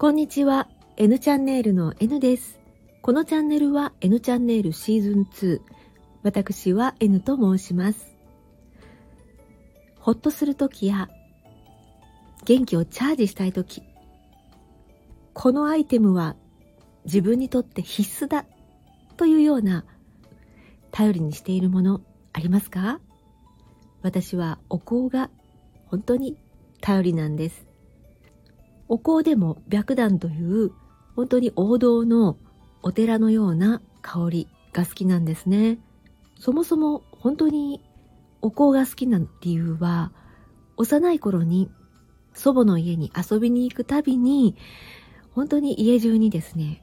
こんにちは。N チャンネルの N です。このチャンネルは N チャンネルシーズン2。私は N と申します。ほっとするときや元気をチャージしたいとき、このアイテムは自分にとって必須だというような頼りにしているものありますか？私はお香が本当に頼りなんです。お香でも白檀という本当に王道のお寺のような香りが好きなんですね。そもそも本当にお香が好きな理由は幼い頃に祖母の家に遊びに行くたびに本当に家中にですね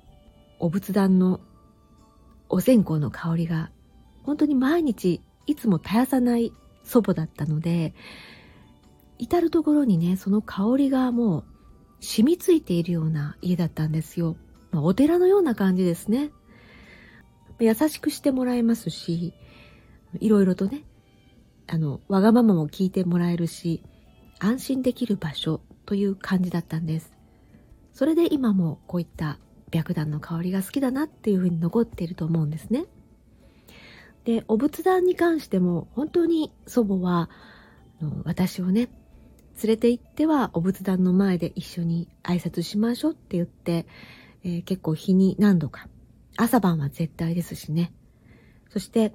お仏壇のお線香の香りが本当に毎日いつも絶やさない祖母だったので至る所にねその香りがもう染みついているような家だったんですよ、まあ、お寺のような感じですね。優しくしてもらえますしいろいろとねあのわがままも聞いてもらえるし安心できる場所という感じだったんです。それで今もこういった白檀の香りが好きだなっていうふうに残っていると思うんですね。で、お仏壇に関しても本当に祖母は私をね、連れて行ってはお仏壇の前で一緒に挨拶しましょうって言って、えー、結構日に何度か、朝晩は絶対ですしね。そして、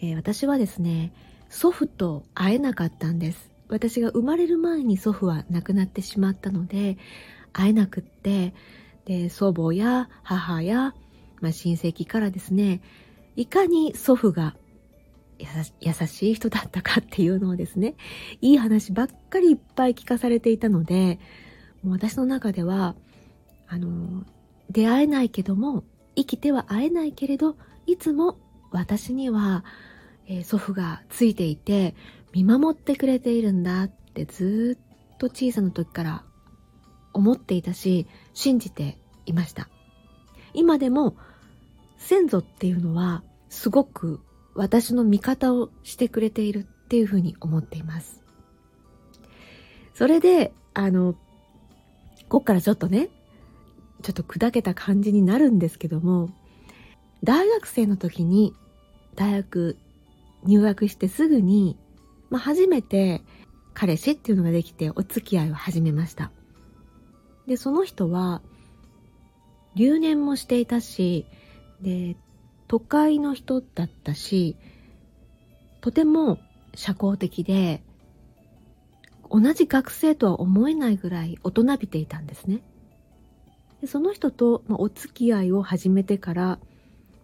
えー、私はですね、祖父と会えなかったんです。私が生まれる前に祖父は亡くなってしまったので、会えなくって、で、祖母や母や、まあ、親戚からですね、いかに祖父が優しい人だったかっていうのをですね、いい話ばっかりいっぱい聞かされていたので、もう私の中では、あの、出会えないけども、生きては会えないけれど、いつも私には、えー、祖父がついていて、見守ってくれているんだってずっと小さな時から思っていたし、信じていました。今でも先祖っていうのはすごく私の味方をしてくれているっていうふうに思っています。それで、あの、こっからちょっとね、ちょっと砕けた感じになるんですけども、大学生の時に大学入学してすぐに、まあ、初めて彼氏っていうのができてお付き合いを始めました。で、その人は、留年もしていたし、で、都会の人だったし、とても社交的で、同じ学生とは思えないぐらい大人びていたんですね。でその人と、まあ、お付き合いを始めてから、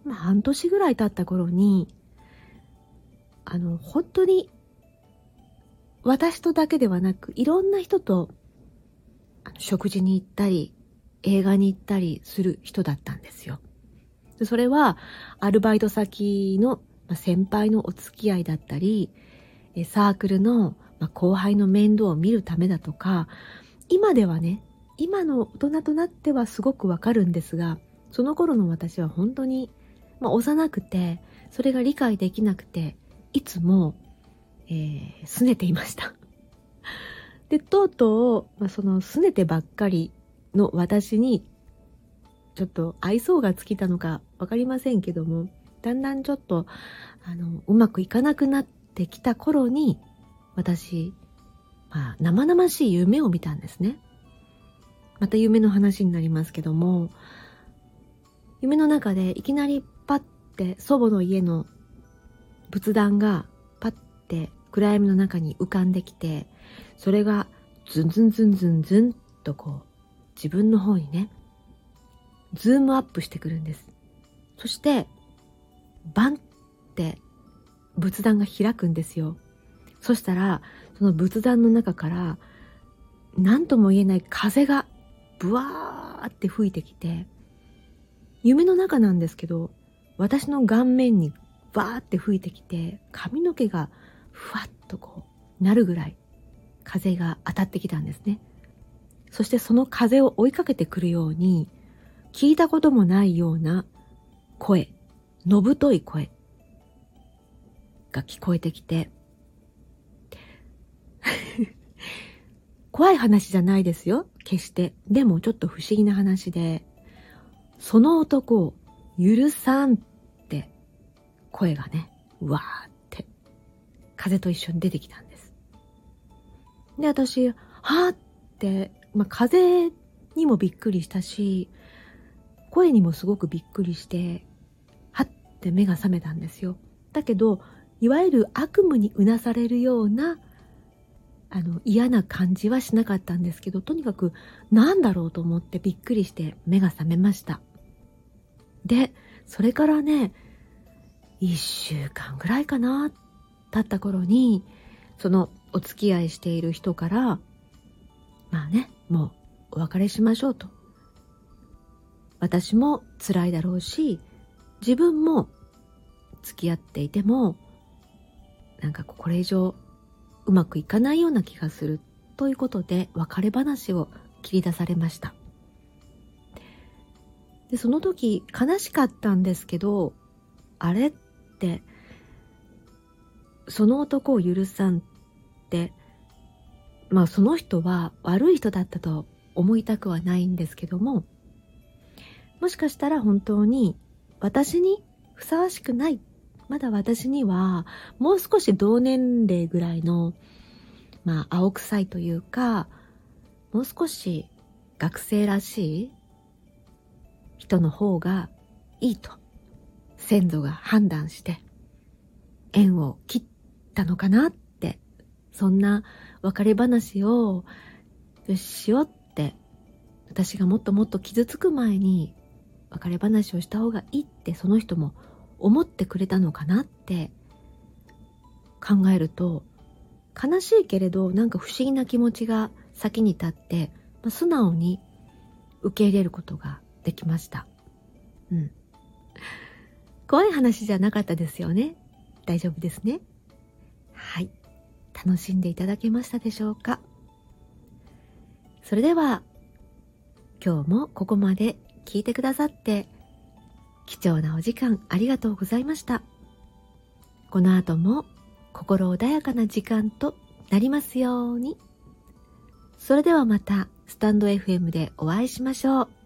まあ、半年ぐらい経った頃に、あの、本当に私とだけではなく、いろんな人と食事に行ったり、映画に行ったりする人だったんですよ。でそれは、アルバイト先の先輩のお付き合いだったり、サークルの後輩の面倒を見るためだとか、今ではね、今の大人となってはすごくわかるんですが、その頃の私は本当に、まあ、幼くて、それが理解できなくて、いつも、えー、拗ねていました。で、とうとう、まあ、その拗ねてばっかりの私に、ちょっと愛想が尽きたのかわかりませんけども、だんだんちょっと、あの、うまくいかなくなってきた頃に、私、まあ、生々しい夢を見たんですね。また夢の話になりますけども、夢の中でいきなりパッて祖母の家の仏壇がパッて暗闇の中に浮かんできて、それがズンズンズンズンズンとこう自分の方にね、ズームアップしてくるんです。そして、バンって仏壇が開くんですよ。そしたら、その仏壇の中から、何とも言えない風がブワーって吹いてきて、夢の中なんですけど、私の顔面にバーって吹いてきて、髪の毛がふわっとこう、なるぐらい風が当たってきたんですね。そしてその風を追いかけてくるように、聞いたこともないような声、のぶとい声が聞こえてきて、怖い話じゃないですよ。決して。でもちょっと不思議な話で、その男を許さんって声がね、わーって風と一緒に出てきたんです。で、私、はーって、まあ、風にもびっくりしたし、声にもすごくびっくりして、はって目が覚めたんですよ。だけど、いわゆる悪夢にうなされるようなあの嫌な感じはしなかったんですけどとにかく何だろうと思ってびっくりして目が覚めましたでそれからね1週間ぐらいかな経った頃にそのお付き合いしている人からまあねもうお別れしましょうと私も辛いだろうし自分も付き合っていてもなんかこれ以上うまくいかないような気がするということで別れ話を切り出されました。でその時悲しかったんですけどあれってその男を許さんってまあその人は悪い人だったと思いたくはないんですけどももしかしたら本当に私にふさわしくない。まだ私にはもう少し同年齢ぐらいのまあ青臭いというかもう少し学生らしい人の方がいいと。先祖が判断して縁を切ったのかなってそんな別れ話をしようって私がもっともっと傷つく前に別れ話をした方がいいってその人も思ってくれたのかなって考えると悲しいけれどなんか不思議な気持ちが先に立って、まあ、素直に受け入れることができました。うん。怖い話じゃなかったですよね。大丈夫ですね。はい。楽しんでいただけましたでしょうかそれでは、今日もここまで聞いてくださって貴重なお時間ありがとうございました。この後も心穏やかな時間となりますように。それではまたスタンド FM でお会いしましょう。